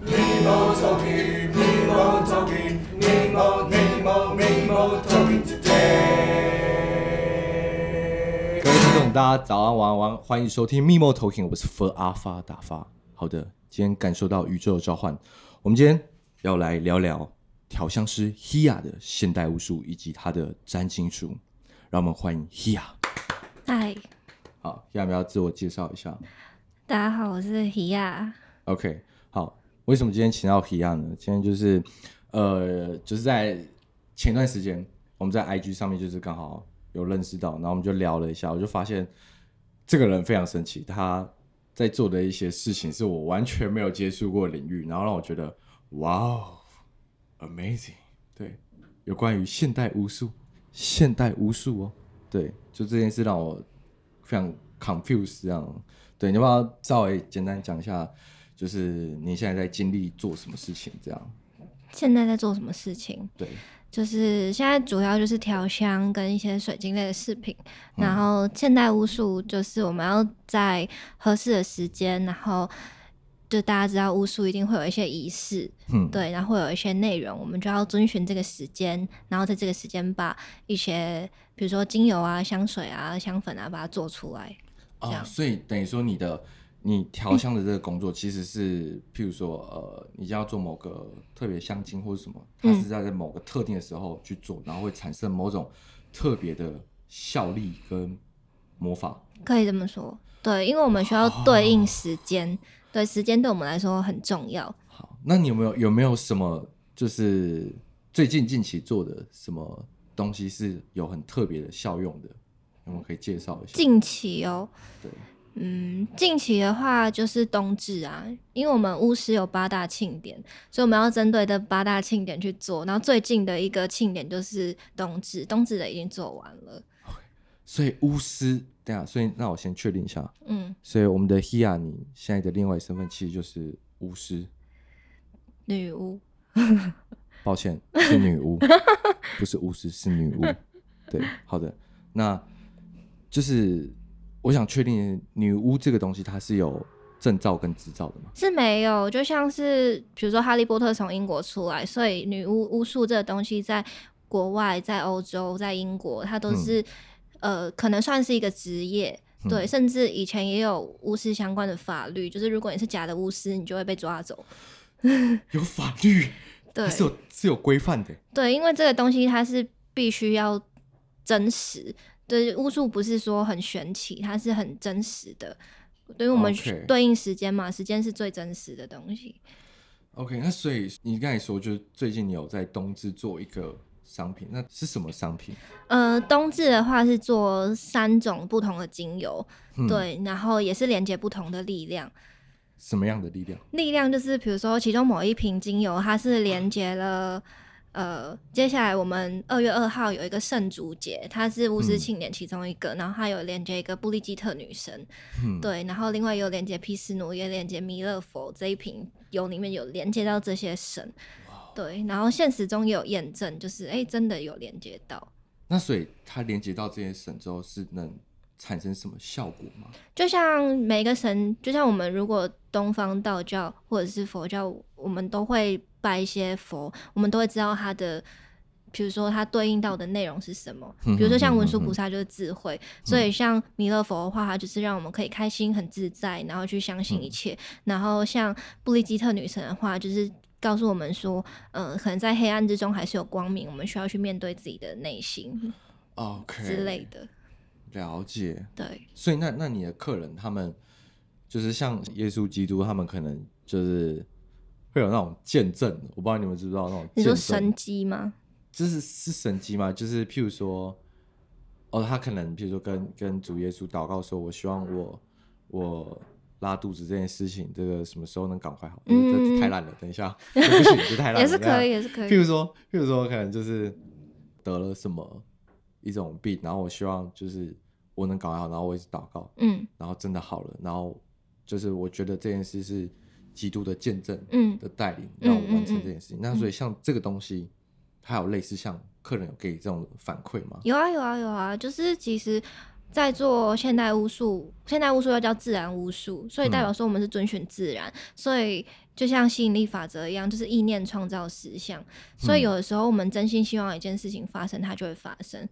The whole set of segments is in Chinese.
Talking today。各位听众，大家早安、晚安、晚安，欢迎收听密谋 Talking，我是 For 阿发打发。好的，今天感受到宇宙的召唤，我们今天要来聊聊调香师 Hia 的现代巫术以及他的占星术。让我们欢迎 Hia。嗨，好，Hia 要不要自我介绍一下？大家好，我是 Hia。OK，好。为什么今天请到 Hia 呢？今天就是，呃，就是在前段时间，我们在 IG 上面就是刚好有认识到，然后我们就聊了一下，我就发现这个人非常神奇，他在做的一些事情是我完全没有接触过的领域，然后让我觉得哇哦，amazing，对，有关于现代巫术，现代巫术哦，对，就这件事让我非常 confused 这样，对，你要不要稍微简单讲一下？就是你现在在经历做什么事情？这样，现在在做什么事情？对，就是现在主要就是调香跟一些水晶类的饰品，嗯、然后现代巫术就是我们要在合适的时间，然后就大家知道巫术一定会有一些仪式，嗯，对，然后会有一些内容，我们就要遵循这个时间，然后在这个时间把一些比如说精油啊、香水啊、香粉啊把它做出来，哦、所以等于说你的。你调香的这个工作其实是，譬如说，呃，你就要做某个特别香精或者什么，它是在在某个特定的时候去做，然后会产生某种特别的效力跟魔法。可以这么说，对，因为我们需要对应时间，哦、对，时间对我们来说很重要。好，那你有没有有没有什么就是最近近期做的什么东西是有很特别的效用的？我们可以介绍一下。近期哦，对。嗯，近期的话就是冬至啊，因为我们巫师有八大庆典，所以我们要针对这八大庆典去做。然后最近的一个庆典就是冬至，冬至的已经做完了。所以巫师，对啊，所以那我先确定一下，嗯，所以我们的 Hia，你现在的另外身份其实就是巫师，女巫。抱歉，是女巫，不是巫师，是女巫。对，好的，那就是。我想确定女巫这个东西，它是有证照跟执照的吗？是没有，就像是比如说哈利波特从英国出来，所以女巫巫术这个东西在国外、在欧洲、在英国，它都是、嗯、呃，可能算是一个职业。对，甚至以前也有巫师相关的法律，就是如果你是假的巫师，你就会被抓走。有法律，对，是有是有规范的。对，因为这个东西它是必须要真实。对，巫术不是说很玄奇，它是很真实的。对于我们对应时间嘛.时间是最真实的东西。OK，那所以你刚才说，就是最近你有在冬至做一个商品，那是什么商品？呃，冬至的话是做三种不同的精油，嗯、对，然后也是连接不同的力量。什么样的力量？力量就是比如说，其中某一瓶精油，它是连接了。呃，接下来我们二月二号有一个圣烛节，它是巫师庆典其中一个，嗯、然后它有连接一个布利基特女神，嗯、对，然后另外有连接毗湿奴，也连接弥勒佛，这一瓶油里面有连接到这些神，对，然后现实中也有验证，就是哎，真的有连接到。那所以它连接到这些神之后，是能产生什么效果吗？就像每个神，就像我们如果东方道教或者是佛教，我们都会。拜一些佛，我们都会知道他的，比如说它对应到的内容是什么。比如说像文殊菩萨就是智慧，嗯、所以像弥勒佛的话，它就是让我们可以开心、很自在，然后去相信一切。嗯、然后像布利基特女神的话，就是告诉我们说，嗯、呃，可能在黑暗之中还是有光明，我们需要去面对自己的内心，OK 之类的。了解。对。所以那那你的客人他们就是像耶稣基督，他们可能就是。会有那种见证，我不知道你们知不知道那种。你说神机吗？就是是神机吗？就是譬如说，哦，他可能譬如说跟跟主耶稣祷告说，我希望我我拉肚子这件事情，这个什么时候能赶快好？嗯，这太烂了，等一下，不行，这太烂了。也是可以，也是可以。譬如说，譬如说，可能就是得了什么一种病，然后我希望就是我能赶快好，然后我一直祷告，嗯，然后真的好了，然后就是我觉得这件事是。基督的见证，嗯，的带领，让我完成这件事情。那所以像这个东西，还有类似像客人有给这种反馈吗？有啊，有啊，有啊。就是其实在做现代巫术，现代巫术又叫自然巫术，所以代表说我们是遵循自然，嗯、所以就像吸引力法则一样，就是意念创造实相。所以有的时候我们真心希望一件事情发生，它就会发生。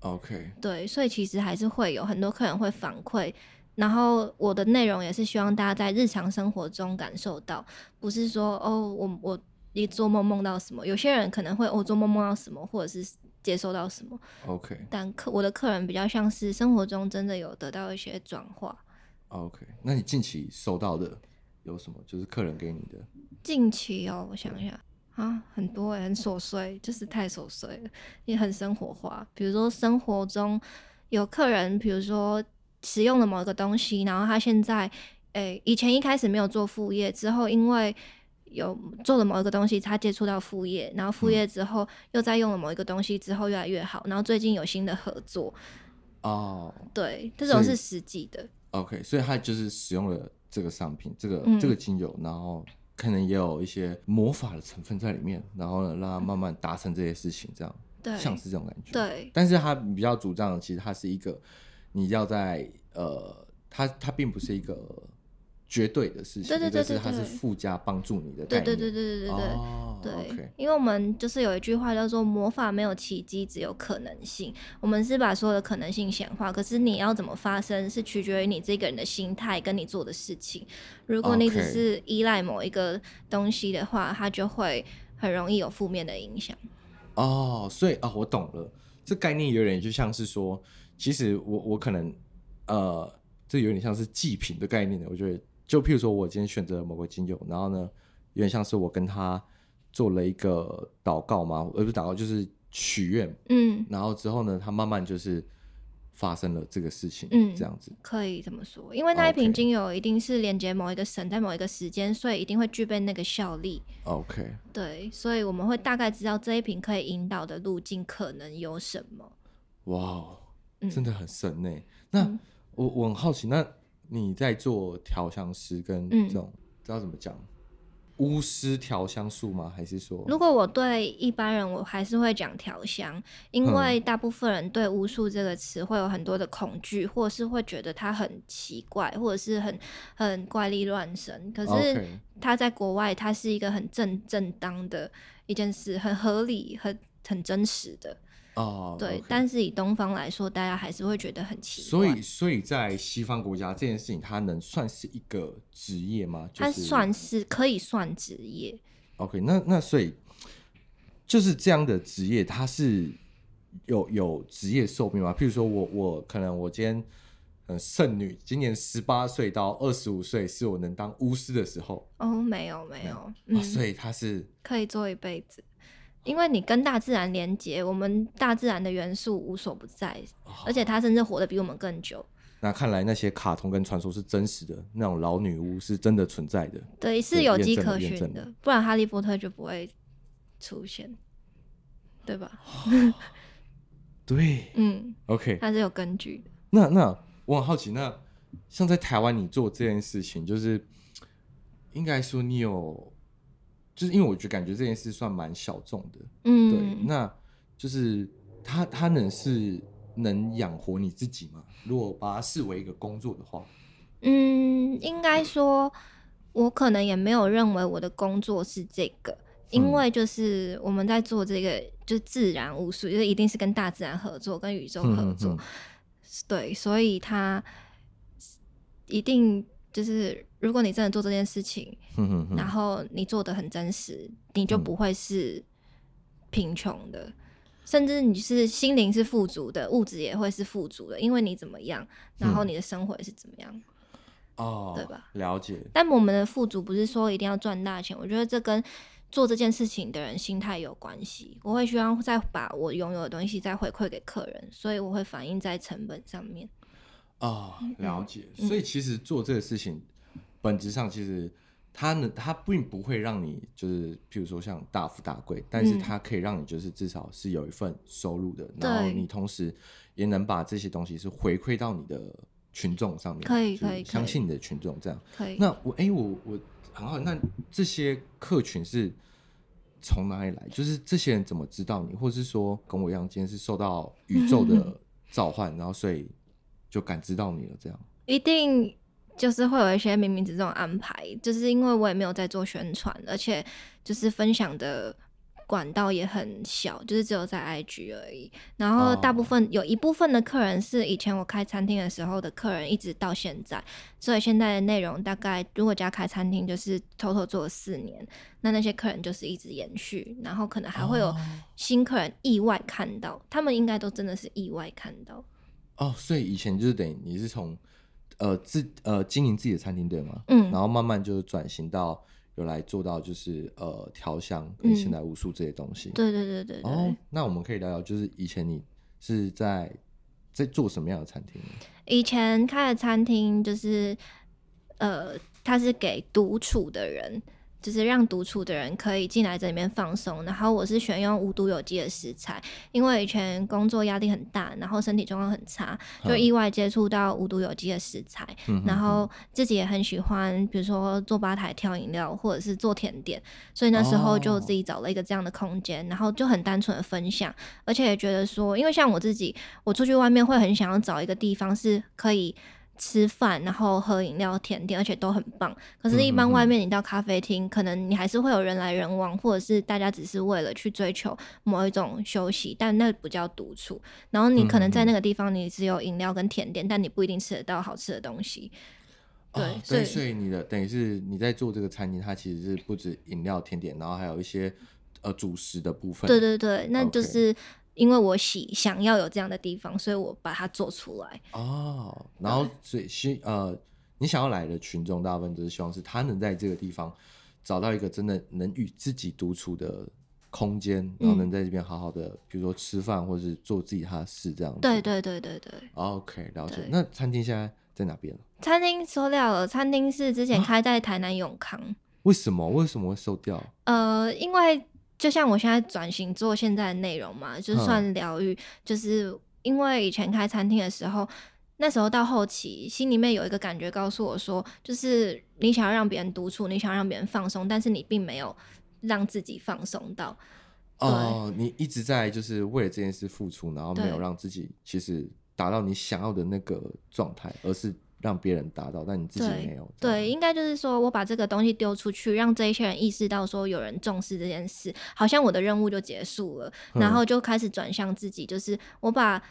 OK，对，所以其实还是会有很多客人会反馈，然后我的内容也是希望大家在日常生活中感受到，不是说哦，我我一做梦梦到什么，有些人可能会哦做梦梦到什么，或者是。接收到什么？OK，但客我的客人比较像是生活中真的有得到一些转化。OK，那你近期收到的有什么？就是客人给你的？近期哦，我想一下啊，很多欸，很琐碎，就是太琐碎了，也很生活化。比如说生活中有客人，比如说使用了某一个东西，然后他现在诶、欸，以前一开始没有做副业，之后因为。有做了某一个东西，他接触到副业，然后副业之后又再用了某一个东西之后越来越好，然后最近有新的合作。哦，对，这种是实际的。OK，所以他就是使用了这个商品，这个、嗯、这个精油，然后可能也有一些魔法的成分在里面，然后呢，让他慢慢达成这些事情，这样，对，像是这种感觉。对，但是他比较主张的，其实他是一个，你要在呃，他他并不是一个。绝对的事情，对对对对，它是附加帮助你的。对对对对对对对、哦、对。Okay. 因为我们就是有一句话叫做“魔法没有奇迹，只有可能性”。我们是把所有的可能性显化，可是你要怎么发生，是取决于你这个人的心态跟你做的事情。如果你只是依赖某一个东西的话，它就会很容易有负面的影响。哦，所以啊、哦，我懂了，这概念有点就像是说，其实我我可能呃，这有点像是祭品的概念的，我觉得。就譬如说，我今天选择了某个精油，然后呢，有点像是我跟他做了一个祷告嘛，而不是祷告，就是许愿。嗯，然后之后呢，他慢慢就是发生了这个事情，嗯，这样子可以这么说，因为那一瓶精油一定是连接某一个神，在某一个时间，所以一定会具备那个效力。OK，对，所以我们会大概知道这一瓶可以引导的路径可能有什么。哇，真的很神呢。嗯、那我我很好奇，那。你在做调香师跟这种，嗯、知道怎么讲？巫师调香术吗？还是说？如果我对一般人，我还是会讲调香，因为大部分人对巫术这个词会有很多的恐惧，或者是会觉得它很奇怪，或者是很很怪力乱神。可是它在国外，它是一个很正正当的一件事，很合理、很很真实的。哦，oh, 对，okay. 但是以东方来说，大家还是会觉得很奇怪。所以，所以在西方国家，这件事情它能算是一个职业吗？就是、它算是可以算职业。OK，那那所以就是这样的职业，它是有有职业寿命吗？譬如说我我可能我今天嗯剩女，今年十八岁到二十五岁是我能当巫师的时候。哦，没有没有，嗯、哦，所以它是可以做一辈子。因为你跟大自然连接，我们大自然的元素无所不在，哦、而且它甚至活得比我们更久。那看来那些卡通跟传说是真实的，那种老女巫是真的存在的，对，是有迹可循的，的不然哈利波特就不会出现，对吧？哦、对，嗯，OK，它是有根据的。那那我很好奇，那像在台湾你做这件事情，就是应该说你有。就是因为我觉得感觉这件事算蛮小众的，嗯，对，那就是他他能是能养活你自己吗？如果把它视为一个工作的话，嗯，应该说，我可能也没有认为我的工作是这个，因为就是我们在做这个，就是自然巫术，就是一定是跟大自然合作，跟宇宙合作，对，所以他一定。就是如果你真的做这件事情，嗯、哼哼然后你做的很真实，你就不会是贫穷的，嗯、甚至你是心灵是富足的，物质也会是富足的，因为你怎么样，然后你的生活也是怎么样，哦、嗯，对吧？了解。但我们的富足不是说一定要赚大钱，我觉得这跟做这件事情的人心态有关系。我会希望再把我拥有的东西再回馈给客人，所以我会反映在成本上面。啊、哦，了解。嗯、所以其实做这个事情，嗯、本质上其实它呢，它并不会让你就是，譬如说像大富大贵，但是它可以让你就是至少是有一份收入的，嗯、然后你同时也能把这些东西是回馈到你的群众上面，可以可以相信你的群众这样。可以。那我哎、欸，我我很好，那这些客群是从哪里来？就是这些人怎么知道你，或是说跟我一样，今天是受到宇宙的 召唤，嗯、然后所以。就感知到你了？这样一定就是会有一些冥冥之中的安排，就是因为我也没有在做宣传，而且就是分享的。管道也很小，就是只有在 IG 而已。然后大部分、oh. 有一部分的客人是以前我开餐厅的时候的客人，一直到现在。所以现在的内容大概如果加开餐厅，就是偷偷做了四年，那那些客人就是一直延续，然后可能还会有新客人意外看到，oh. 他们应该都真的是意外看到。哦，oh, 所以以前就是等于你是从呃自呃经营自己的餐厅对吗？嗯，然后慢慢就转型到。有来做到就是呃调香跟现代武术这些东西，嗯、对对对对，对。哦，那我们可以聊聊，就是以前你是在在做什么样的餐厅？以前开的餐厅就是呃，它是给独处的人。就是让独处的人可以进来这里面放松，然后我是选用无毒有机的食材，因为以前工作压力很大，然后身体状况很差，就意外接触到无毒有机的食材，嗯、然后自己也很喜欢，比如说做吧台挑饮料或者是做甜点，所以那时候就自己找了一个这样的空间，哦、然后就很单纯的分享，而且也觉得说，因为像我自己，我出去外面会很想要找一个地方是可以。吃饭，然后喝饮料、甜点，而且都很棒。可是，一般外面你到咖啡厅，可能你还是会有人来人往，或者是大家只是为了去追求某一种休息，但那不叫独处。然后你可能在那个地方，你只有饮料跟甜点，但你不一定吃得到好吃的东西。对，哦、所以所以你的等于是你在做这个餐厅，它其实是不止饮料、甜点，然后还有一些呃主食的部分。对对对，那就是。因为我喜想要有这样的地方，所以我把它做出来。哦，然后所以希呃，你想要来的群众大部分都是希望是他能在这个地方找到一个真的能与自己独处的空间，然后能在这边好好的，嗯、比如说吃饭或者是做自己他的事这样子。对对对对对。OK，了解。那餐厅现在在哪边？餐厅收掉了。餐厅是之前开在台南永康。啊、为什么？为什么会收掉？呃，因为。就像我现在转型做现在的内容嘛，就算疗愈，嗯、就是因为以前开餐厅的时候，那时候到后期，心里面有一个感觉告诉我说，就是你想要让别人独处，你想要让别人放松，但是你并没有让自己放松到。哦，你一直在就是为了这件事付出，然后没有让自己其实达到你想要的那个状态，而是。让别人达到，但你自己没有。对，对，应该就是说我把这个东西丢出去，让这一些人意识到说有人重视这件事，好像我的任务就结束了，嗯、然后就开始转向自己，就是我把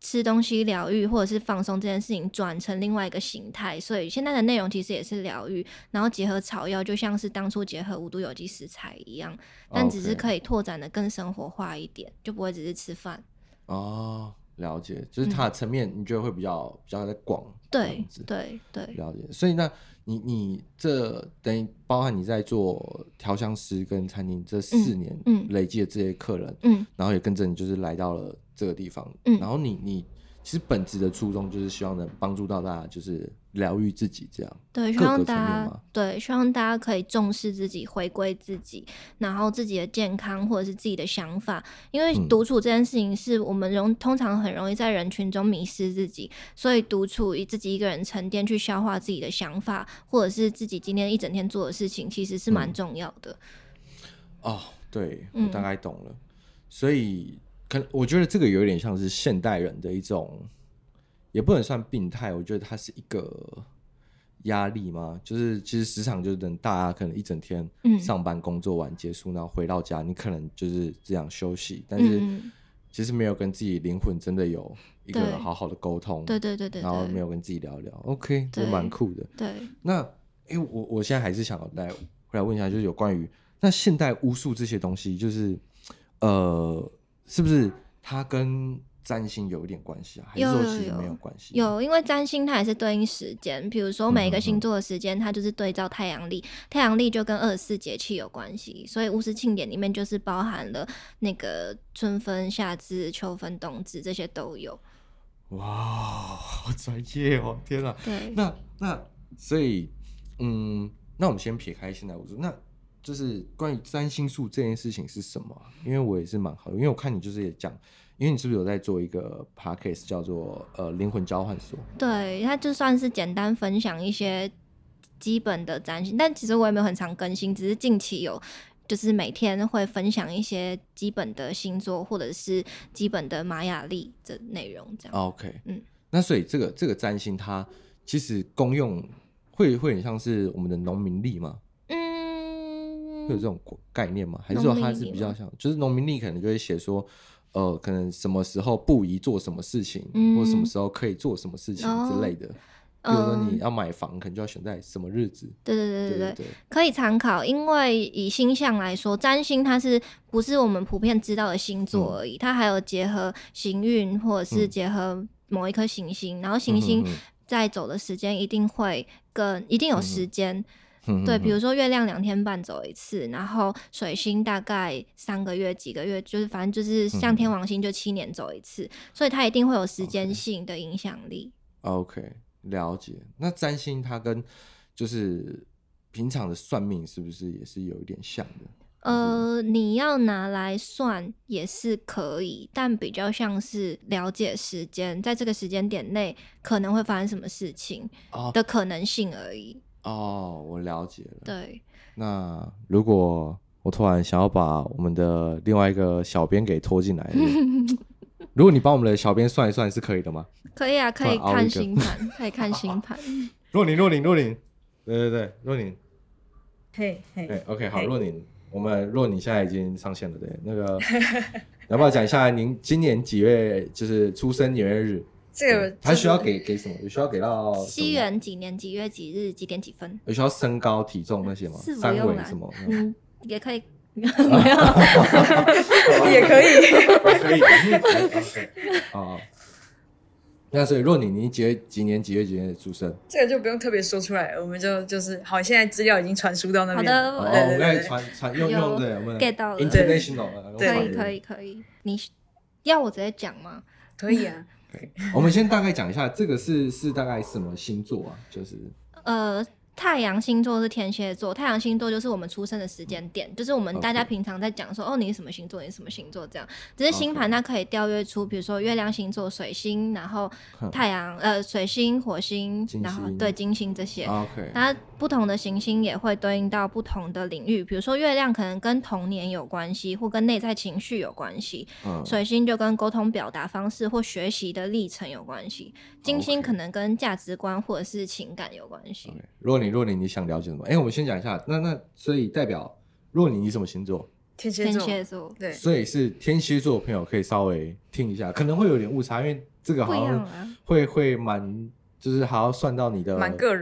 吃东西疗愈或者是放松这件事情转成另外一个形态。所以现在的内容其实也是疗愈，然后结合草药，就像是当初结合无毒有机食材一样，但只是可以拓展的更生活化一点，就不会只是吃饭。哦。了解，就是它的层面，你觉得会比较、嗯、比较的广，对对对，了解。所以那你你这等于包含你在做调香师跟餐厅这四年，嗯，累积的这些客人，嗯，然后也跟着你就是来到了这个地方，嗯，然后你你。其实本质的初衷就是希望能帮助到大家，就是疗愈自己这样。对，希望大家对，希望大家可以重视自己，回归自己，然后自己的健康或者是自己的想法。因为独处这件事情是我们容通常很容易在人群中迷失自己，所以独处以自己一个人沉淀去消化自己的想法，或者是自己今天一整天做的事情，其实是蛮重要的。嗯、哦，对，我大概懂了，嗯、所以。可我觉得这个有点像是现代人的一种，也不能算病态。我觉得它是一个压力嘛，就是其实时常就是等大家可能一整天上班工作完结束，然后回到家，你可能就是这样休息，但是其实没有跟自己灵魂真的有一个好好的沟通，对对对对，然后没有跟自己聊聊，OK，这蛮酷的。对，那因为我我现在还是想来回来问一下，就是有关于那现代巫术这些东西，就是呃。是不是它跟占星有一点关系啊？还是说其实没有关系？有，因为占星它也是对应时间，比如说每一个星座的时间，它就是对照太阳历，太阳历就跟二十四节气有关系，所以巫师庆典里面就是包含了那个春分、夏至、秋分、冬至这些都有。哇，好专业哦！天啊，对，那那所以嗯，那我们先撇开现在巫术那。就是关于占星术这件事情是什么？因为我也是蛮好，因为我看你就是也讲，因为你是不是有在做一个 podcast 叫做呃灵魂交换所？对，它就算是简单分享一些基本的占星，但其实我也没有很常更新，只是近期有，就是每天会分享一些基本的星座或者是基本的玛雅历的内容这样。OK，嗯，那所以这个这个占星它其实功用会会很像是我们的农民历吗？有这种概念吗？还是说它是比较像，就是农民历可能就会写说，呃，可能什么时候不宜做什么事情，嗯、或什么时候可以做什么事情之类的。哦、比如说你要买房，可能就要选在什么日子。对对对对对，对对对可以参考。因为以星象来说，占星它是不是我们普遍知道的星座而已？嗯、它还有结合行运，或者是结合某一颗行星，嗯、然后行星在走的时间一定会跟一定有时间。嗯、对，比如说月亮两天半走一次，然后水星大概三个月几个月，就是反正就是像天王星就七年走一次，嗯、所以它一定会有时间性的影响力。OK。了解，那占星它跟就是平常的算命是不是也是有一点像的？呃，你要拿来算也是可以，但比较像是了解时间，在这个时间点内可能会发生什么事情的可能性而已。哦，哦，我了解了。对，那如果我突然想要把我们的另外一个小编给拖进来。如果你帮我们的小编算一算是可以的吗？可以啊，可以看星盘，可以看星盘。若宁，若宁，若宁，对对对，若宁，嘿嘿，OK，好，若宁，我们若宁现在已经上线了，对，那个 要不要讲一下您今年几月就是出生年月日？这个还需要给给什么？有需要给到西元几年几月几日几点几分？有需要身高体重那些吗？三围什么？嗯，也可以。没有，也可以，可以。啊，那所以若你你几月几年几月几月出生？这个就不用特别说出来，我们就就是好。现在资料已经传输到那边。好的，我们可以传传用用的，我们 get 到了。International，可以可以可以。你要我直接讲吗？可以啊。我们先大概讲一下，这个是是大概什么星座啊？就是呃。太阳星座是天蝎座，太阳星座就是我们出生的时间点，就是我们大家平常在讲说.哦，你是什么星座，你是什么星座这样。只是星盘它可以调阅出，比如说月亮星座、水星，然后太阳，呃，水星、火星，星然后对金星这些。OK。它不同的行星也会对应到不同的领域，比如说月亮可能跟童年有关系，或跟内在情绪有关系。嗯。水星就跟沟通表达方式或学习的历程有关系。金星可能跟价值观或者是情感有关系。果你若你你想了解什么？哎、欸，我们先讲一下，那那所以代表若你你什么星座？天蝎座。天蝎座，对。所以是天蝎座的朋友可以稍微听一下，可能会有点误差，因为这个好像会会蛮，就是还要算到你的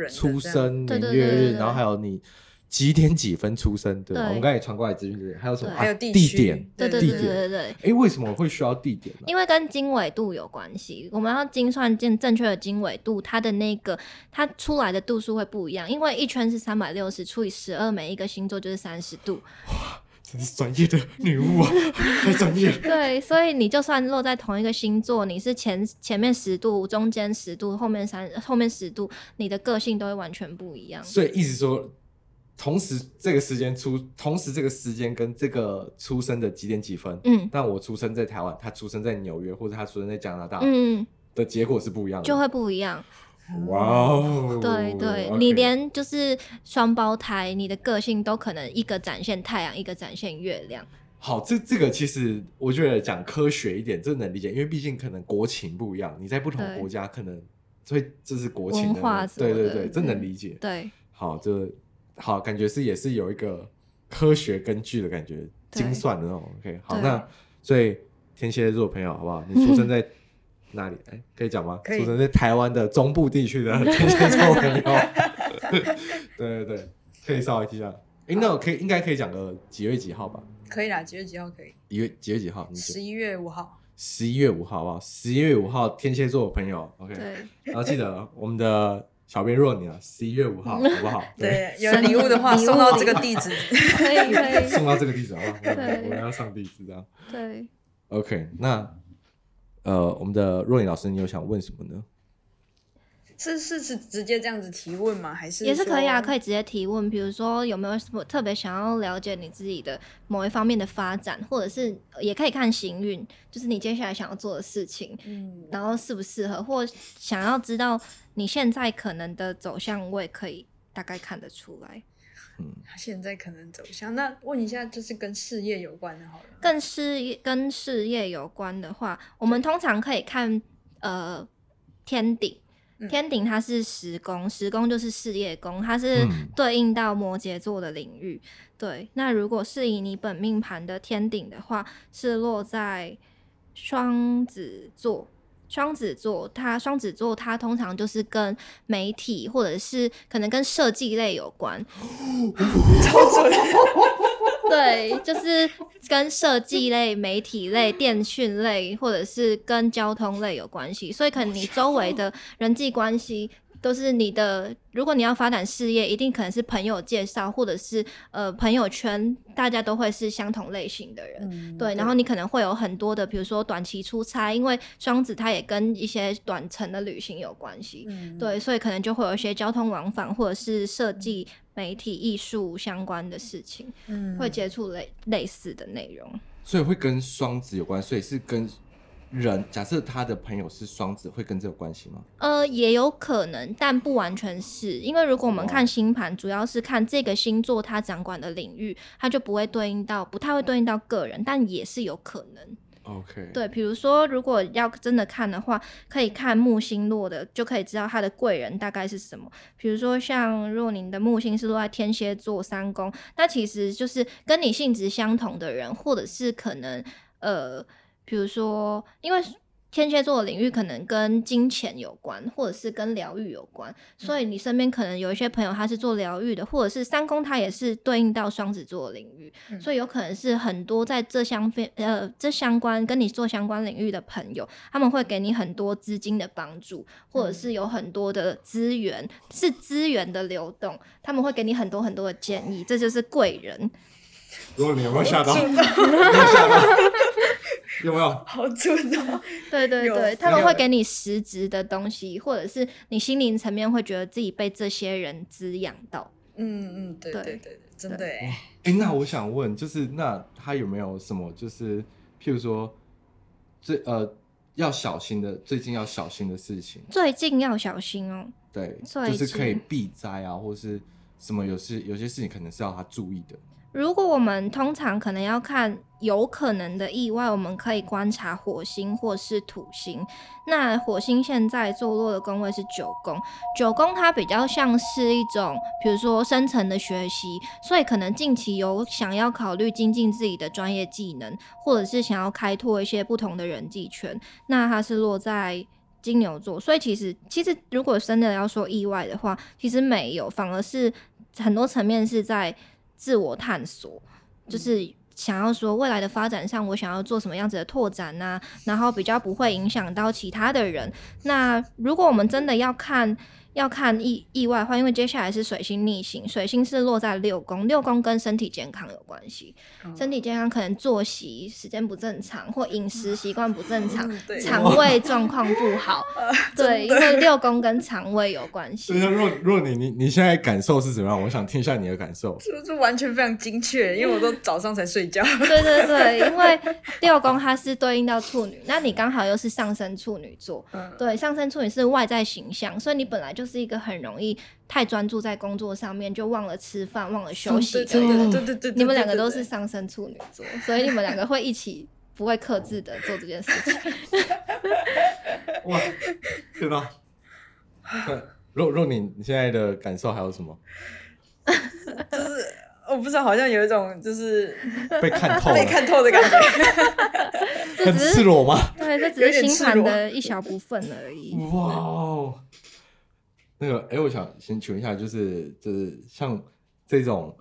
出生年月日，然后还有你。几点几分出生？对，我们刚才也传过来资讯，对，还有什么？还有地点，对对对对对。哎，为什么会需要地点呢？因为跟经纬度有关系，我们要精算正正确的经纬度，它的那个它出来的度数会不一样。因为一圈是三百六十除以十二，每一个星座就是三十度。哇，真是专业的女巫啊，太专业。对，所以你就算落在同一个星座，你是前前面十度，中间十度，后面三后面十度，你的个性都会完全不一样。所以意思说。同时这个时间出，同时这个时间跟这个出生的几点几分，嗯，但我出生在台湾，他出生在纽约，或者他出生在加拿大，嗯，的结果是不一样的，就会不一样。哇哦，对对你连就是双胞胎，你的个性都可能一个展现太阳，一个展现月亮。好，这这个其实我觉得讲科学一点，这能理解，因为毕竟可能国情不一样，你在不同国家可能，所以这是国情的，文化对对对，这能理解。对，好，这。好，感觉是也是有一个科学根据的感觉，精算的那种。OK，好，那所以天蝎座朋友，好不好？你出生在哪里？哎、欸，可以讲吗？可以出生在台湾的中部地区的 天蝎座朋友。对对对，可以稍微提一下。哎、欸，那我可以应该可以讲个几月几号吧？可以啦，几月几号可以？一月几月几号？十一月五号。十一月五号，好不好？十一月五号，天蝎座的朋友，OK。对。然后记得我们的。小编若你啊，十一月五号，好不好？对，有礼物的话送到这个地址，可以可以送到这个地址，好不好？对，我们要上地址这样。对，OK，那呃，我们的若你老师，你有想问什么呢？是是是，直接这样子提问吗？还是也是可以啊，可以直接提问。比如说有没有什么特别想要了解你自己的某一方面的发展，或者是也可以看行运，就是你接下来想要做的事情，嗯，然后适不适合，或想要知道你现在可能的走向，我也可以大概看得出来。嗯，他现在可能走向，那问一下，就是跟事业有关的，好了。跟事业跟事业有关的话，我们通常可以看呃。天顶。嗯、天顶它是十宫，十宫就是事业宫，它是对应到摩羯座的领域。嗯、对，那如果是以你本命盘的天顶的话，是落在双子座。双子座，它双子座，它通常就是跟媒体或者是可能跟设计类有关。超准！对，就是跟设计类、媒体类、电讯类，或者是跟交通类有关系，所以可能你周围的人际关系。都是你的，如果你要发展事业，一定可能是朋友介绍，或者是呃朋友圈，大家都会是相同类型的人，嗯、对。然后你可能会有很多的，比如说短期出差，因为双子它也跟一些短程的旅行有关系，嗯、对，所以可能就会有一些交通往返，或者是设计、媒体、艺术相关的事情，嗯、会接触类类似的内容。所以会跟双子有关，所以是跟。人假设他的朋友是双子，会跟这有关系吗？呃，也有可能，但不完全是，因为如果我们看星盘，主要是看这个星座它掌管的领域，它就不会对应到，不太会对应到个人，但也是有可能。OK，对，比如说如果要真的看的话，可以看木星落的，就可以知道他的贵人大概是什么。比如说像若您的木星是落在天蝎座三宫，那其实就是跟你性质相同的人，或者是可能呃。比如说，因为天蝎座的领域可能跟金钱有关，或者是跟疗愈有关，所以你身边可能有一些朋友他是做疗愈的，或者是三宫他也是对应到双子座的领域，嗯、所以有可能是很多在这相非呃这相关跟你做相关领域的朋友，他们会给你很多资金的帮助，或者是有很多的资源，嗯、是资源的流动，他们会给你很多很多的建议，这就是贵人。如果你有没有吓到？有没有吓到？有没有？好准哦！对对对，他们会给你实质的东西，或者是你心灵层面会觉得自己被这些人滋养到。嗯嗯，对对对对，真的哎。哎，那我想问，就是那他有没有什么，就是譬如说，最呃要小心的，最近要小心的事情？最近要小心哦。对，就是可以避灾啊，或是什么有事有些事情可能是要他注意的。如果我们通常可能要看有可能的意外，我们可以观察火星或是土星。那火星现在坐落的宫位是九宫，九宫它比较像是一种，比如说深层的学习，所以可能近期有想要考虑精进自己的专业技能，或者是想要开拓一些不同的人际圈。那它是落在金牛座，所以其实其实如果真的要说意外的话，其实没有，反而是很多层面是在。自我探索，就是想要说未来的发展上，我想要做什么样子的拓展呢？然后比较不会影响到其他的人。那如果我们真的要看。要看意意外的话，因为接下来是水星逆行，水星是落在六宫，六宫跟身体健康有关系。嗯、身体健康可能作息时间不正常，或饮食习惯不正常，肠、嗯、胃状况不好。哦、对，因为六宫跟肠胃有关系。那若若你你你现在感受是怎么样？我想听一下你的感受。这这完全非常精确，因为我都早上才睡觉。对对对，因为六宫它是对应到处女，那你刚好又是上升处女座。嗯、对，上升处女是外在形象，所以你本来就是一个很容易太专注在工作上面，就忘了吃饭、忘了休息的对。对对对，你们两个都是上升处女座，所以你们两个会一起不会克制的做这件事情。哇，对吧？若若你你现在的感受还有什么？就是我不知道，好像有一种就是被看透、被看透的感觉。很赤裸吗？对，这只是星盘的一小部分而已。哇哦。那个，哎、欸，我想先请问一下，就是就是像这种，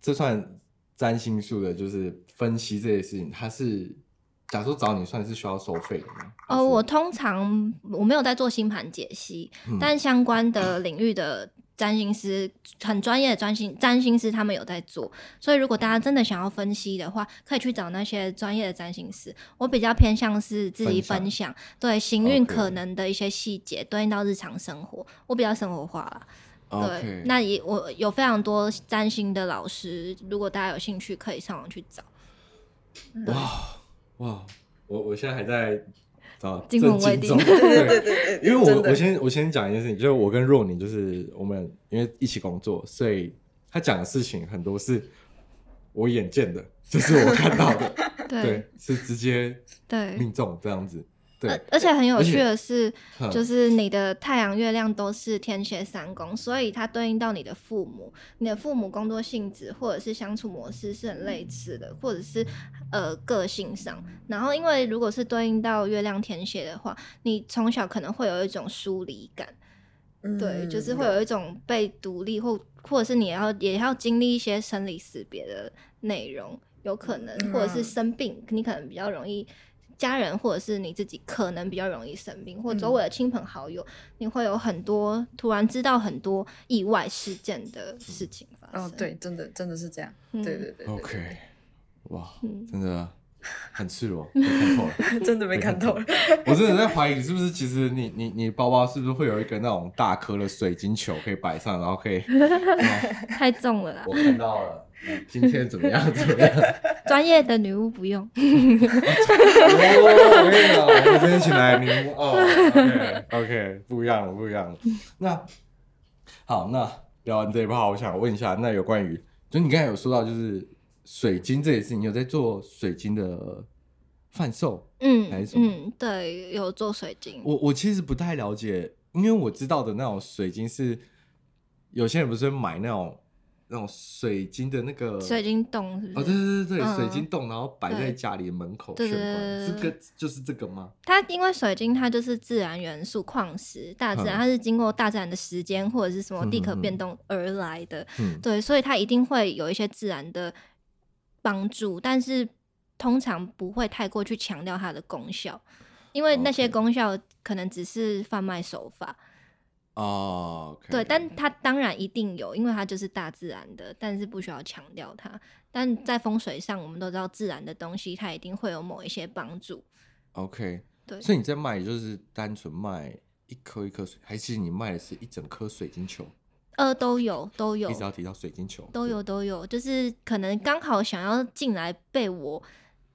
这算占星术的，就是分析这些事情，它是假如说找你算是需要收费的吗？哦，我通常我没有在做星盘解析，嗯、但相关的领域的。占星师很专业的占星占星师，他们有在做，所以如果大家真的想要分析的话，可以去找那些专业的占星师。我比较偏向是自己分享，对行运可能的一些细节，对应到日常生活，我比较生活化了。对，那也我有非常多占星的老师，如果大家有兴趣，可以上网去找。哇哇，我我现在还在。啊，惊魂未定。对对对对，因为我我先我先讲一件事情，就是我跟若宁就是我们因为一起工作，所以他讲的事情很多是我眼见的，就是我看到的，对，是直接对。命中这样子。对，而而且很有趣的是，就是你的太阳、月亮都是天蝎三宫，所以它对应到你的父母，你的父母工作性质或者是相处模式是很类似的，或者是呃个性上。然后，因为如果是对应到月亮天蝎的话，你从小可能会有一种疏离感，嗯、对，就是会有一种被独立或或者是你要也要经历一些生离死别的内容，有可能，或者是生病，你可能比较容易。家人或者是你自己可能比较容易生病，或周围的亲朋好友，嗯、你会有很多突然知道很多意外事件的事情发生。哦，对，真的真的是这样。嗯、对，对，对对对。OK，哇，嗯、真的 很赤裸，没看透了，真的没看透了。我真的在怀疑，是不是其实你你你包包是不是会有一个那种大颗的水晶球可以摆上，然后可以？太重了啦！我看到了。今天怎么样？怎么样？专业的女巫不用。哦，我跟你讲，我们今天请来女巫哦。OK，OK，不一样了，不一样了。那好，那聊完这一趴，我想问一下，那有关于，就你刚才有说到，就是水晶这件事，你有在做水晶的贩售？嗯，还是什么？嗯，对，有做水晶。我我其实不太了解，因为我知道的那种水晶是，有些人不是买那种。那种水晶的那个水晶洞是不是？哦，对对对对，嗯、水晶洞，然后摆在家里门口玄关，对对对是个就是这个吗？它因为水晶它就是自然元素矿石，大自然、嗯、它是经过大自然的时间或者是什么地壳变动而来的，嗯、对，所以它一定会有一些自然的帮助，但是通常不会太过去强调它的功效，因为那些功效可能只是贩卖手法。哦，oh, okay. 对，但它当然一定有，因为它就是大自然的，但是不需要强调它。但在风水上，我们都知道自然的东西，它一定会有某一些帮助。OK，对，所以你在卖就是单纯卖一颗一颗水，还是你卖的是一整颗水晶球？呃，都有，都有。一直要提到水晶球，都有，都有，就是可能刚好想要进来被我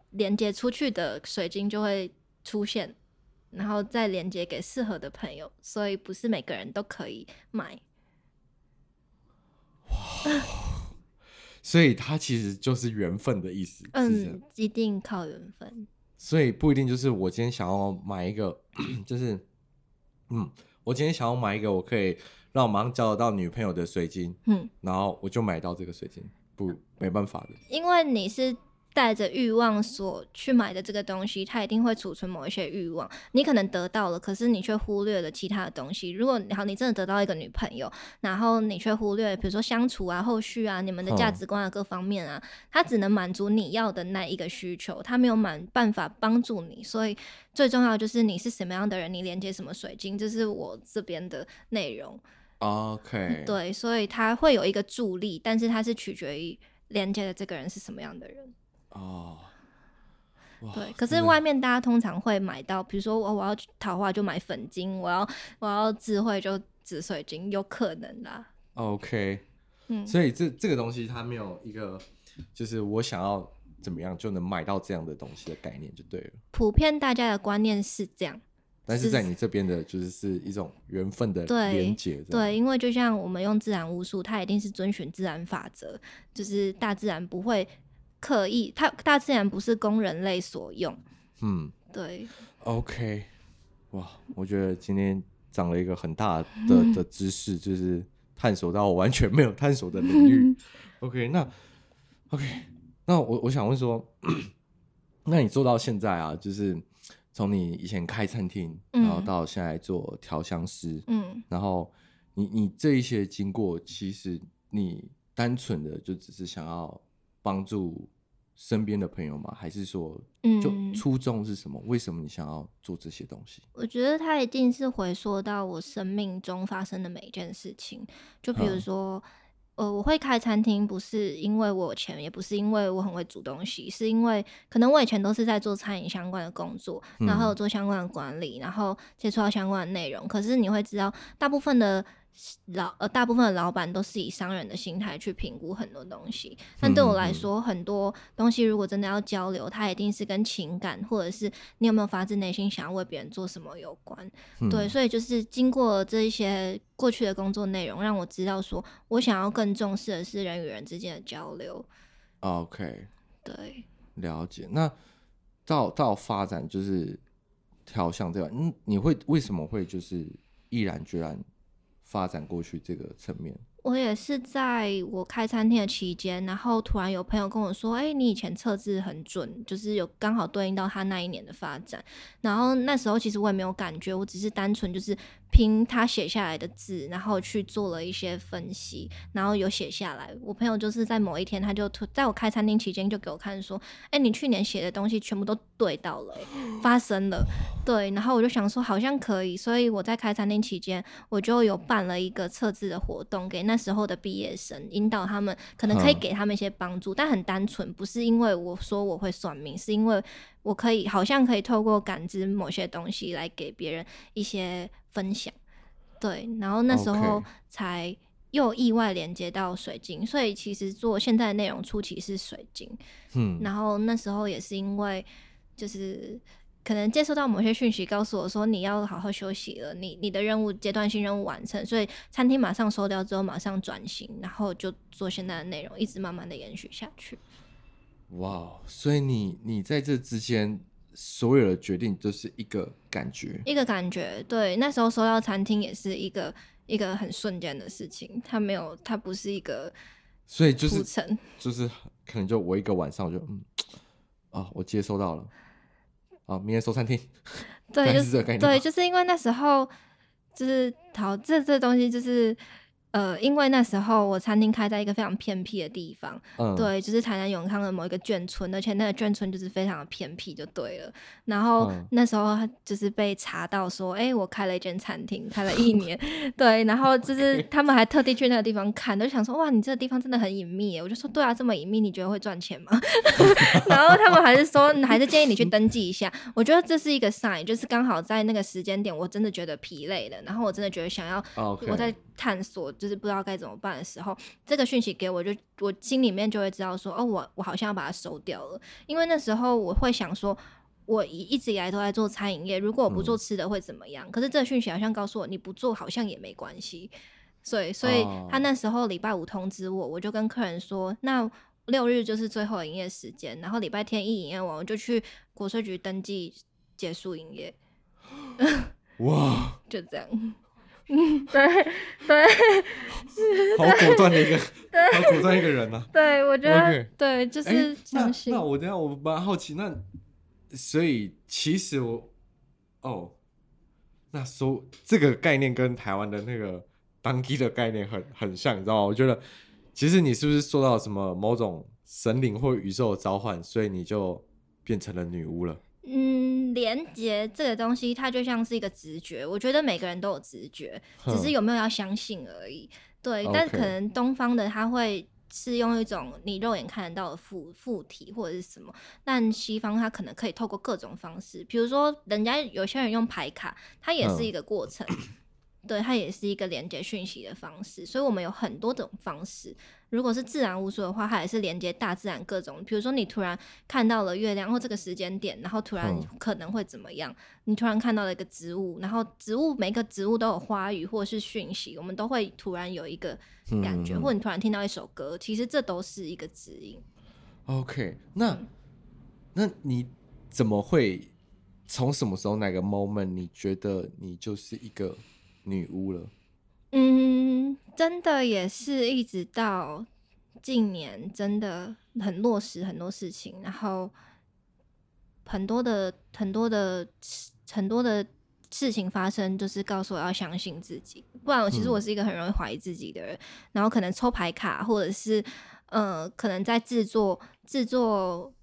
连接出去的水晶就会出现。然后再连接给适合的朋友，所以不是每个人都可以买。哇，所以它其实就是缘分的意思。嗯，一定靠缘分。所以不一定就是我今天想要买一个，就是嗯，我今天想要买一个我可以让我马上交得到女朋友的水晶，嗯，然后我就买到这个水晶，不，没办法的，因为你是。带着欲望所去买的这个东西，它一定会储存某一些欲望。你可能得到了，可是你却忽略了其他的东西。如果好，你真的得到一个女朋友，然后你却忽略了，比如说相处啊、后续啊、你们的价值观啊各方面啊，它只能满足你要的那一个需求，它没有满办法帮助你。所以最重要就是你是什么样的人，你连接什么水晶，这是我这边的内容。OK，对，所以它会有一个助力，但是它是取决于连接的这个人是什么样的人。哦，对，可是外面大家通常会买到，比如说我我要桃花就买粉晶，我要我要智慧就紫水晶，有可能啦。OK，嗯，所以这这个东西它没有一个，就是我想要怎么样就能买到这样的东西的概念就对了。普遍大家的观念是这样，但是在你这边的就是是一种缘分的连接。对，因为就像我们用自然巫术，它一定是遵循自然法则，就是大自然不会。刻意，它大自然不是供人类所用。嗯，对。OK，哇，我觉得今天长了一个很大的、嗯、的知识，就是探索到我完全没有探索的领域。嗯、OK，那 OK，那我我想问说，那你做到现在啊，就是从你以前开餐厅，然后到现在做调香师，嗯，然后你你这一些经过，其实你单纯的就只是想要帮助。身边的朋友吗？还是说，就初衷是什么？嗯、为什么你想要做这些东西？我觉得它一定是回溯到我生命中发生的每一件事情。就比如说，嗯、呃，我会开餐厅，不是因为我有钱，也不是因为我很会煮东西，是因为可能我以前都是在做餐饮相关的工作，然后做相关的管理，然后接触到相关的内容。可是你会知道，大部分的。老呃，大部分的老板都是以商人的心态去评估很多东西，但对我来说，嗯嗯很多东西如果真的要交流，它一定是跟情感或者是你有没有发自内心想要为别人做什么有关。嗯、对，所以就是经过这一些过去的工作内容，让我知道说我想要更重视的是人与人之间的交流。OK，对，了解。那到到发展就是调向这样，嗯，你会为什么会就是毅然决然发展过去这个层面？我也是在我开餐厅的期间，然后突然有朋友跟我说：“哎、你以前测字很准，就是有刚好对应到他那一年的发展。”然后那时候其实我也没有感觉，我只是单纯就是凭他写下来的字，然后去做了一些分析，然后有写下来。我朋友就是在某一天，他就在我开餐厅期间就给我看说：“哎、你去年写的东西全部都对到了、发生了。”对，然后我就想说好像可以，所以我在开餐厅期间，我就有办了一个测字的活动给那。那时候的毕业生，引导他们，可能可以给他们一些帮助，但很单纯，不是因为我说我会算命，是因为我可以好像可以透过感知某些东西来给别人一些分享，对，然后那时候才又意外连接到水晶，所以其实做现在的内容初期是水晶，嗯，然后那时候也是因为就是。可能接收到某些讯息，告诉我说你要好好休息了，你你的任务阶段性任务完成，所以餐厅马上收掉之后马上转型，然后就做现在的内容，一直慢慢的延续下去。哇，所以你你在这之间所有的决定都是一个感觉，一个感觉。对，那时候收到餐厅也是一个一个很瞬间的事情，它没有，它不是一个，所以就是就是可能就我一个晚上我就嗯啊，我接收到了。哦，明天收餐厅，对，就是对，就是因为那时候就是淘，这这东西就是。呃，因为那时候我餐厅开在一个非常偏僻的地方，嗯、对，就是台南永康的某一个眷村，而且那个眷村就是非常的偏僻，就对了。然后、嗯、那时候就是被查到说，哎、欸，我开了一间餐厅，开了一年，对，然后就是 他们还特地去那个地方看，都想说，哇，你这个地方真的很隐秘。我就说，对啊，这么隐秘，你觉得会赚钱吗？然后他们还是说，还是建议你去登记一下。我觉得这是一个 sign，就是刚好在那个时间点，我真的觉得疲累了，然后我真的觉得想要.我在探索。就是不知道该怎么办的时候，这个讯息给我就，我心里面就会知道说，哦，我我好像要把它收掉了，因为那时候我会想说，我一一直以来都在做餐饮业，如果我不做吃的会怎么样？嗯、可是这个讯息好像告诉我，你不做好像也没关系，所以所以他那时候礼拜五通知我，我就跟客人说，那六日就是最后营业时间，然后礼拜天一营业完，我就去国税局登记结束营业。哇，就这样。嗯，对对，好果断的一个，好果断一个人呐、啊。对，我觉得对，就是相信。那那我等下我蛮好奇，那所以其实我哦，那说这个概念跟台湾的那个当机的概念很很像，你知道吗？我觉得其实你是不是受到什么某种神灵或宇宙的召唤，所以你就变成了女巫了？嗯，连接这个东西，它就像是一个直觉。我觉得每个人都有直觉，只是有没有要相信而已。对.但可能东方的他会是用一种你肉眼看得到的附附体或者是什么，但西方他可能可以透过各种方式，比如说人家有些人用牌卡，它也是一个过程。嗯对，它也是一个连接讯息的方式，所以我们有很多种方式。如果是自然巫术的话，它也是连接大自然各种。比如说，你突然看到了月亮，或这个时间点，然后突然可能会怎么样？嗯、你突然看到了一个植物，然后植物每个植物都有花语或者是讯息，我们都会突然有一个感觉，嗯、或你突然听到一首歌，其实这都是一个指引。OK，那、嗯、那你怎么会从什么时候哪个 moment 你觉得你就是一个？女巫了，嗯，真的也是一直到近年，真的很落实很多事情，然后很多的很多的很多的事情发生，就是告诉我要相信自己，不然我其实我是一个很容易怀疑自己的人，嗯、然后可能抽牌卡，或者是呃，可能在制作制作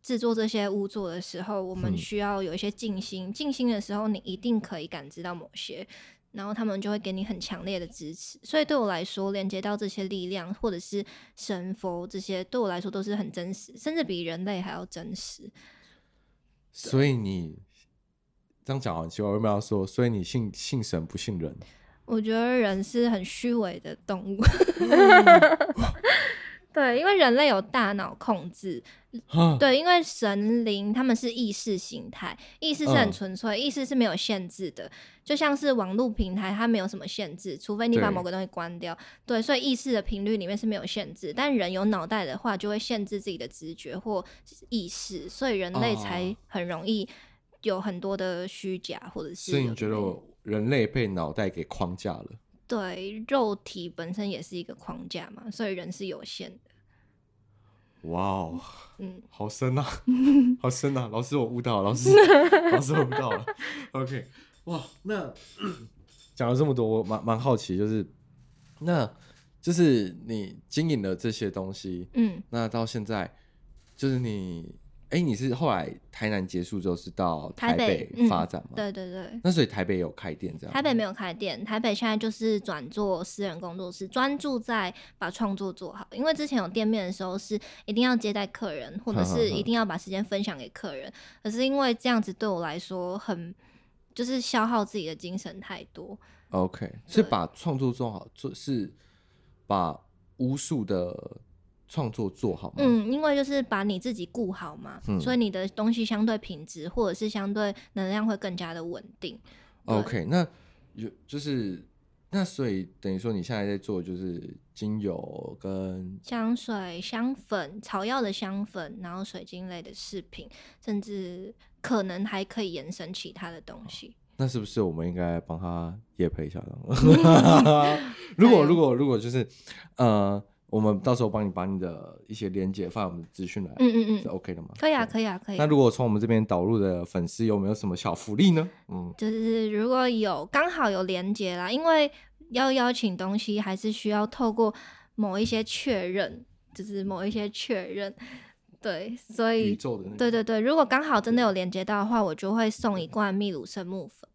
制作这些物作的时候，我们需要有一些静心，静、嗯、心的时候，你一定可以感知到某些。然后他们就会给你很强烈的支持，所以对我来说，连接到这些力量，或者是神佛这些，对我来说都是很真实，甚至比人类还要真实。所以你这样讲好奇怪，我为什么要说？所以你信信神不信人？我觉得人是很虚伪的动物。对，因为人类有大脑控制。对，因为神灵他们是意识形态，意识是很纯粹，uh. 意识是没有限制的，就像是网络平台，它没有什么限制，除非你把某个东西关掉。对，对，所以意识的频率里面是没有限制，但人有脑袋的话，就会限制自己的直觉或意识，所以人类才很容易有很多的虚假，或者是。所以你觉得人类被脑袋给框架了？对，肉体本身也是一个框架嘛，所以人是有限的。哇哦，嗯，好深啊，好深啊！老师，我悟到了，老师，老师，我悟到了。OK，哇，那 讲了这么多，我蛮蛮好奇，就是那，就是你经营了这些东西，嗯，那到现在，就是你。哎，你是后来台南结束之后是到台北发展吗？嗯？对对对。那所以台北有开店这样？台北没有开店，台北现在就是转做私人工作室，专注在把创作做好。因为之前有店面的时候是一定要接待客人，或者是一定要把时间分享给客人。可是因为这样子对我来说很就是消耗自己的精神太多。OK，是把创作做好，做是把无数的。创作做好吗？嗯，因为就是把你自己顾好嘛，嗯，所以你的东西相对品质或者是相对能量会更加的稳定。OK，那有就是那所以等于说你现在在做就是精油跟香水、香粉、草药的香粉，然后水晶类的饰品，甚至可能还可以延伸其他的东西。那是不是我们应该帮他也配一下？如果如果如果就是呃。我们到时候帮你把你的一些连接放在我们的资讯来，嗯嗯嗯，是 OK 的吗？可以啊，可以啊，可以。那如果从我们这边导入的粉丝有没有什么小福利呢？嗯，就是如果有刚好有连接啦，因为要邀请东西还是需要透过某一些确认，就是某一些确认，对，所以对对对，如果刚好真的有连接到的话，我就会送一罐秘鲁圣木粉。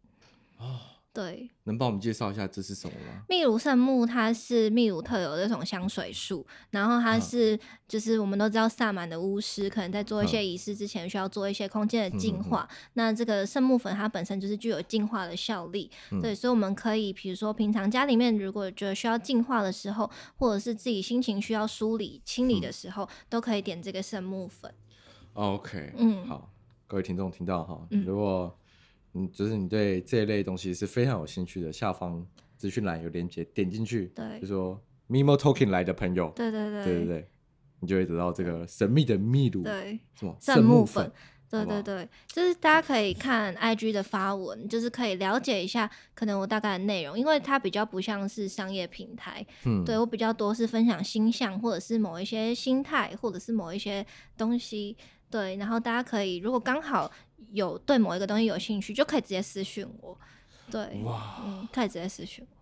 哦。对，能帮我们介绍一下这是什么吗？秘鲁圣木，它是秘鲁特有的这种香水树，然后它是、啊、就是我们都知道萨满的巫师可能在做一些仪式之前需要做一些空间的净化，嗯、那这个圣木粉它本身就是具有净化的效力，嗯、对，所以我们可以比如说平常家里面如果觉得需要净化的时候，或者是自己心情需要梳理清理的时候，嗯、都可以点这个圣木粉。OK，嗯，好，各位听众听到哈，如果。嗯，就是你对这一类东西是非常有兴趣的，下方资讯栏有链接，点进去，对，就说 Mimo Talking 来的朋友，对对对，对对对，你就会得到这个神秘的秘鲁，对，什么圣木粉，粉，对对对，就是大家可以看 IG 的发文，就是可以了解一下可能我大概的内容，因为它比较不像是商业平台，嗯，对我比较多是分享星象或者是某一些心态或者是某一些东西，对，然后大家可以如果刚好。有对某一个东西有兴趣，就可以直接私讯我。对，哇，嗯，可以直接私讯我。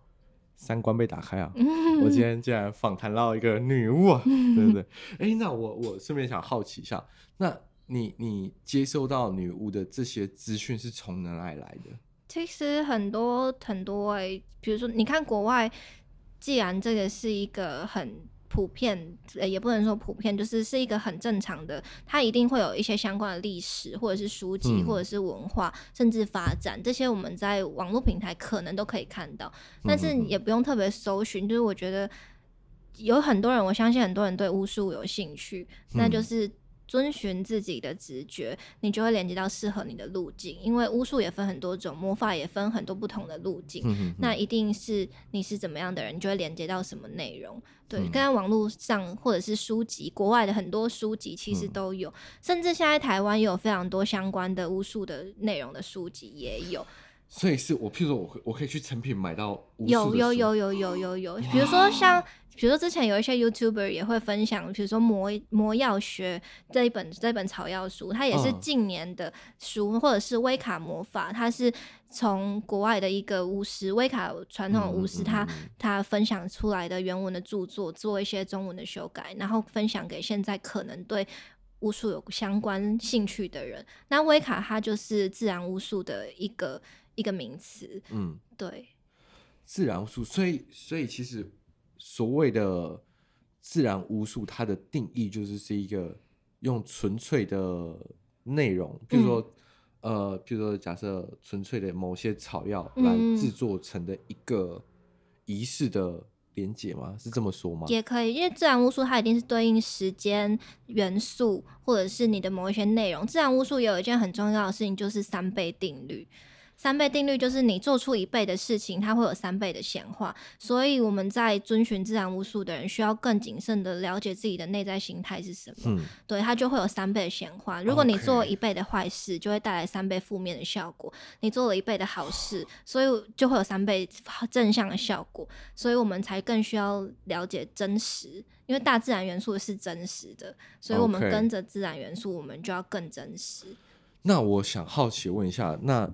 三观被打开啊！我今天竟然访谈到一个女巫啊，对不对？哎、欸，那我我顺便想好奇一下，那你你接收到女巫的这些资讯是从哪里来的？其实很多很多哎、欸，比如说你看国外，既然这个是一个很。普遍，呃，也不能说普遍，就是是一个很正常的，它一定会有一些相关的历史，或者是书籍，嗯、或者是文化，甚至发展，这些我们在网络平台可能都可以看到，但是也不用特别搜寻。就是我觉得有很多人，我相信很多人对巫术有兴趣，那就是。遵循自己的直觉，你就会连接到适合你的路径。因为巫术也分很多种，魔法也分很多不同的路径。嗯、哼哼，那一定是你是怎么样的人，你就会连接到什么内容。对，刚刚、嗯、网络上或者是书籍，国外的很多书籍其实都有，嗯、甚至现在台湾也有非常多相关的巫术的内容的书籍也有。所以是我，譬如说我，我我可以去成品买到有有有有有有有，比如说像，比如说之前有一些 YouTuber 也会分享，比如说魔魔药学这一本这一本草药书，它也是近年的书，嗯、或者是威卡魔法，它是从国外的一个巫师，威卡传统巫师，他他分享出来的原文的著作，做一些中文的修改，然后分享给现在可能对巫术有相关兴趣的人。那威卡它就是自然巫术的一个。一个名词，嗯，对，自然巫术，所以，所以其实所谓的自然巫术，它的定义就是是一个用纯粹的内容，比如说，嗯、呃，比如说，假设纯粹的某些草药来制作成的一个仪式的连接吗？是这么说吗？也可以，因为自然巫术它一定是对应时间元素，或者是你的某一些内容。自然巫术也有一件很重要的事情，就是三倍定律。三倍定律就是你做出一倍的事情，它会有三倍的显化。所以我们在遵循自然巫术的人，需要更谨慎的了解自己的内在形态是什么。嗯，对，它就会有三倍的显化。如果你做一倍的坏事，就会带来三倍负面的效果；你做了一倍的好事，所以就会有三倍正向的效果。所以我们才更需要了解真实，因为大自然元素是真实的，所以我们跟着自然元素，我们就要更真实。那我想好奇问一下，那。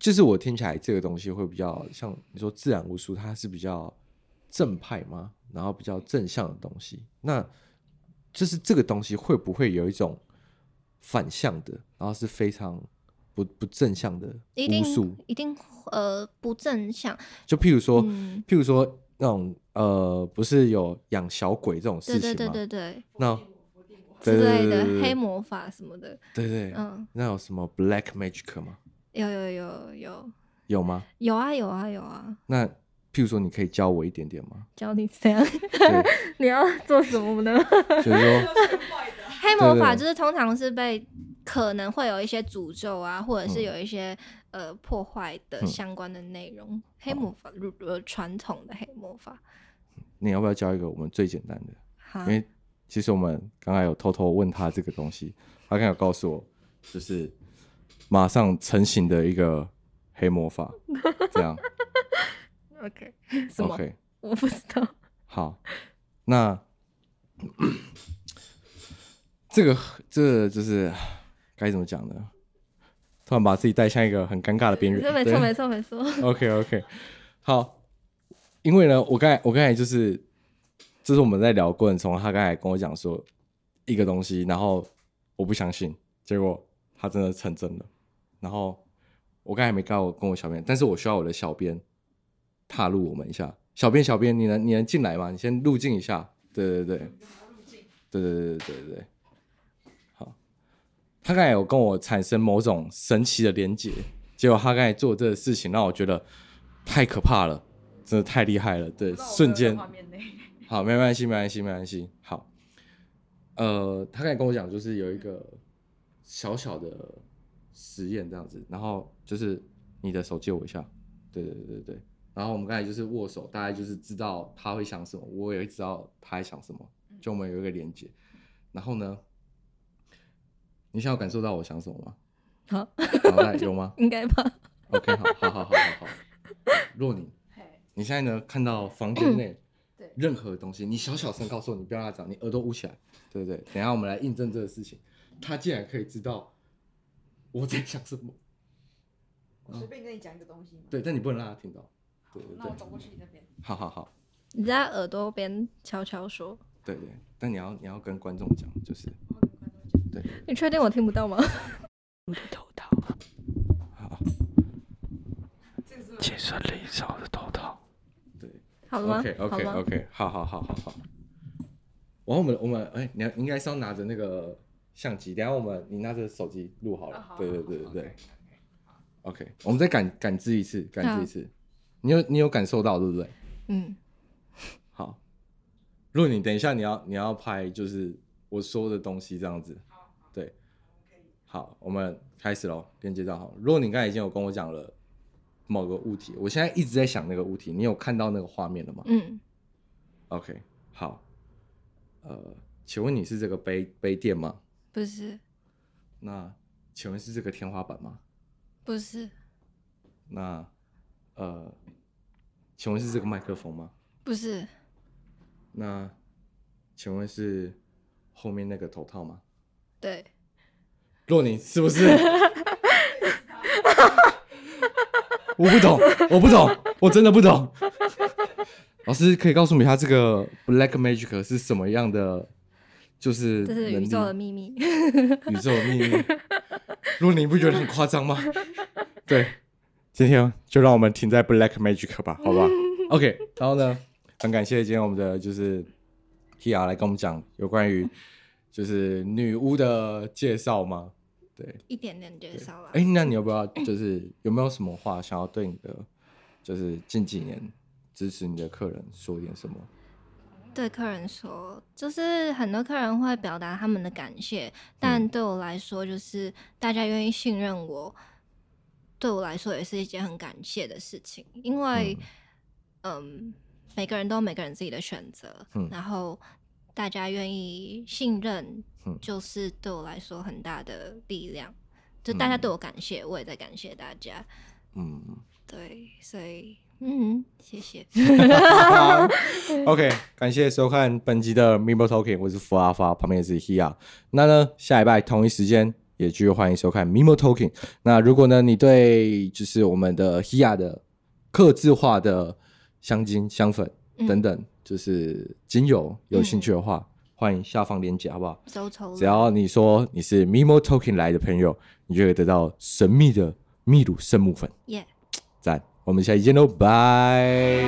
就是我听起来这个东西会比较像你说自然巫术，它是比较正派吗？然后比较正向的东西。那就是这个东西会不会有一种反向的，然后是非常不不正向的巫术？一定呃不正向。就譬如说，嗯、譬如说那种呃，不是有养小鬼这种事情吗？对对对对对。那之类的黑魔法什么的。对对，嗯，那有什么 black magic 吗？有有有有有吗？有啊有啊有啊。那譬如说，你可以教我一点点吗？教你怎样？你要做什么呢？就是说，黑魔法就是通常是被可能会有一些诅咒啊，或者是有一些、嗯、呃破坏的相关的内容。嗯、黑魔法，如呃传统的黑魔法。你要不要教一个我们最简单的？哈因为其实我们刚刚有偷偷问他这个东西，他刚有告诉我，就是。马上成型的一个黑魔法，这样。OK，什么？Okay. 我不知道。好，那 这个这个就是该怎么讲呢？突然把自己带向一个很尴尬的边缘。没错，没错，没错。OK，OK，好。因为呢，我刚才我刚才就是，这是我们在聊过程中，他刚才跟我讲说一个东西，然后我不相信，结果他真的成真了。然后我刚才没告我跟我小编，但是我需要我的小编踏入我们一下。小编，小编，你能你能进来吗？你先入境一下。对对对，对对对对对对。好，他刚才有跟我产生某种神奇的连接，结果他刚才做这个事情让我觉得太可怕了，真的太厉害了。对，瞬间。好，没关系，没关系，没关系。好，呃，他刚才跟我讲，就是有一个小小的。实验这样子，然后就是你的手借我一下，对对对对对，然后我们刚才就是握手，大概就是知道他会想什么，我也会知道他在想什么，就我们有一个连接。然后呢，你想要感受到我想什么吗？好，有吗？应该吧。OK，好，好，好，好，好，好。若你，你现在呢看到房间内任何东西，你小小声告诉我，你不要让他讲，你耳朵捂起来，对不对？等下我们来印证这个事情，他竟然可以知道。我在想什么？我随便跟你讲一个东西。对，但你不能让他听到。对对对。那我走过去你那边。好好好。你在耳朵边悄悄说。对对，但你要你要跟观众讲，就是。对。你确定我听不到吗？我的头套。好。请顺利找我的头套。对。好了吗？OK OK OK，好好好好好。然后我们我们哎，你应该是要拿着那个。相机，等下我们你拿着手机录好了。Oh, 对对对对对。OK，我们再感感知一次，感知一次。你有你有感受到对不对？嗯。好。如果你等一下你要你要拍，就是我说的东西这样子。对。好，我们开始喽，连接到好。如果你刚才已经有跟我讲了某个物体，我现在一直在想那个物体，你有看到那个画面了吗？嗯。OK，好。呃，请问你是这个杯杯垫吗？不是，那请问是这个天花板吗？不是，那呃，请问是这个麦克风吗？不是，那请问是后面那个头套吗？对，若宁是不是？我不懂，我不懂，我真的不懂。老师可以告诉我一下这个 Black Magic 是什么样的？就是这是宇宙的秘密，宇宙的秘密。如果你不觉得很夸张吗？对，今天就让我们停在 Black Magic 吧，好吧？OK，然后呢，很感谢今天我们的就是 Tia 来跟我们讲有关于就是女巫的介绍吗？对，一点点介绍吧。哎、欸，那你要不要就是有没有什么话想要对你的就是近几年支持你的客人说点什么？对客人说，就是很多客人会表达他们的感谢，但对我来说，就是大家愿意信任我，对我来说也是一件很感谢的事情，因为嗯、呃，每个人都有每个人自己的选择，嗯，然后大家愿意信任，就是对我来说很大的力量。就大家对我感谢，我也在感谢大家。嗯，对，所以嗯，谢谢。OK，感谢收看本集的 Mimo Talking，我是福阿发，旁边也是 Hea。那呢，下礼拜同一时间也继续欢迎收看 Mimo Talking。那如果呢，你对就是我们的 Hea 的刻字化的香精、香粉等等，嗯、就是精油有兴趣的话，嗯、欢迎下方链接，好不好？只要你说你是 Mimo Talking 来的朋友。你就会得到神秘的秘鲁圣木粉！我们下期见喽，拜。